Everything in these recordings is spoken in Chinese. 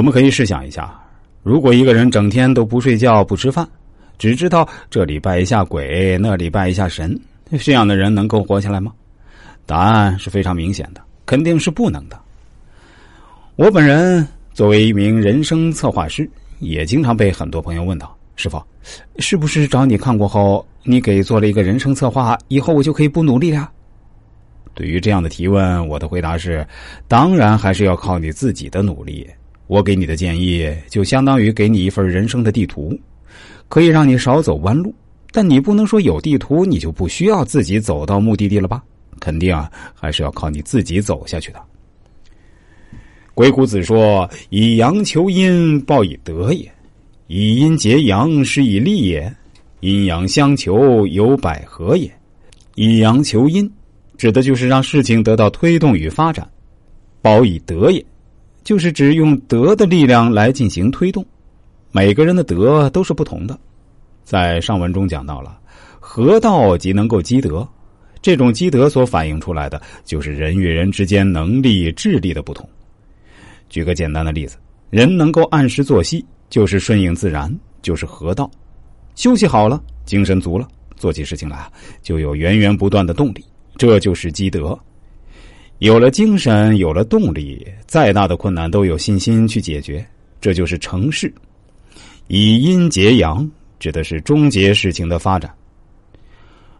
我们可以试想一下，如果一个人整天都不睡觉、不吃饭，只知道这里拜一下鬼，那里拜一下神，这样的人能够活下来吗？答案是非常明显的，肯定是不能的。我本人作为一名人生策划师，也经常被很多朋友问到：“师傅，是不是找你看过后，你给做了一个人生策划，以后我就可以不努力了？”对于这样的提问，我的回答是：当然还是要靠你自己的努力。我给你的建议，就相当于给你一份人生的地图，可以让你少走弯路。但你不能说有地图，你就不需要自己走到目的地了吧？肯定啊，还是要靠你自己走下去的。鬼谷子说：“以阳求阴，报以德也；以阴结阳，是以利也。阴阳相求，有百合也。以阳求阴。”指的就是让事情得到推动与发展，保以德也，就是指用德的力量来进行推动。每个人的德都是不同的，在上文中讲到了，合道即能够积德，这种积德所反映出来的就是人与人之间能力、智力的不同。举个简单的例子，人能够按时作息，就是顺应自然，就是合道。休息好了，精神足了，做起事情来就有源源不断的动力。这就是积德，有了精神，有了动力，再大的困难都有信心去解决。这就是成事。以阴结阳，指的是终结事情的发展。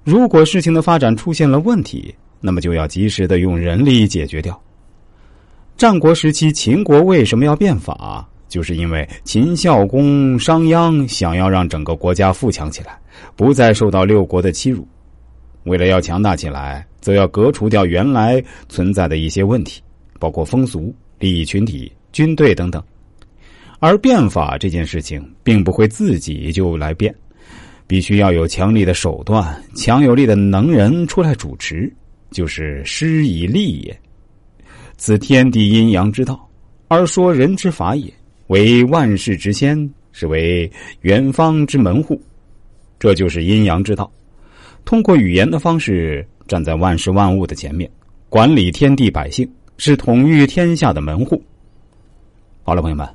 如果事情的发展出现了问题，那么就要及时的用人力解决掉。战国时期，秦国为什么要变法？就是因为秦孝公商鞅想要让整个国家富强起来，不再受到六国的欺辱。为了要强大起来，则要革除掉原来存在的一些问题，包括风俗、利益群体、军队等等。而变法这件事情，并不会自己就来变，必须要有强力的手段、强有力的能人出来主持，就是施以利也。此天地阴阳之道，而说人之法也，为万世之先，是为元方之门户，这就是阴阳之道。通过语言的方式，站在万事万物的前面，管理天地百姓，是统御天下的门户。好了，朋友们，《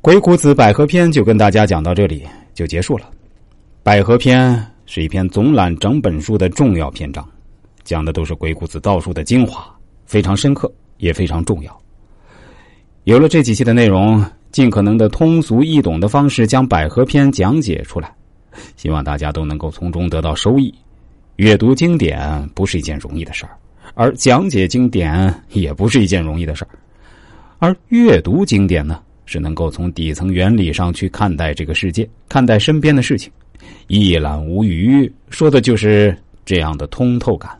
鬼谷子·百合篇》就跟大家讲到这里就结束了。《百合篇》是一篇总览整本书的重要篇章，讲的都是鬼谷子道术的精华，非常深刻，也非常重要。有了这几期的内容，尽可能的通俗易懂的方式将《百合篇》讲解出来。希望大家都能够从中得到收益。阅读经典不是一件容易的事儿，而讲解经典也不是一件容易的事儿。而阅读经典呢，是能够从底层原理上去看待这个世界，看待身边的事情，一览无余，说的就是这样的通透感。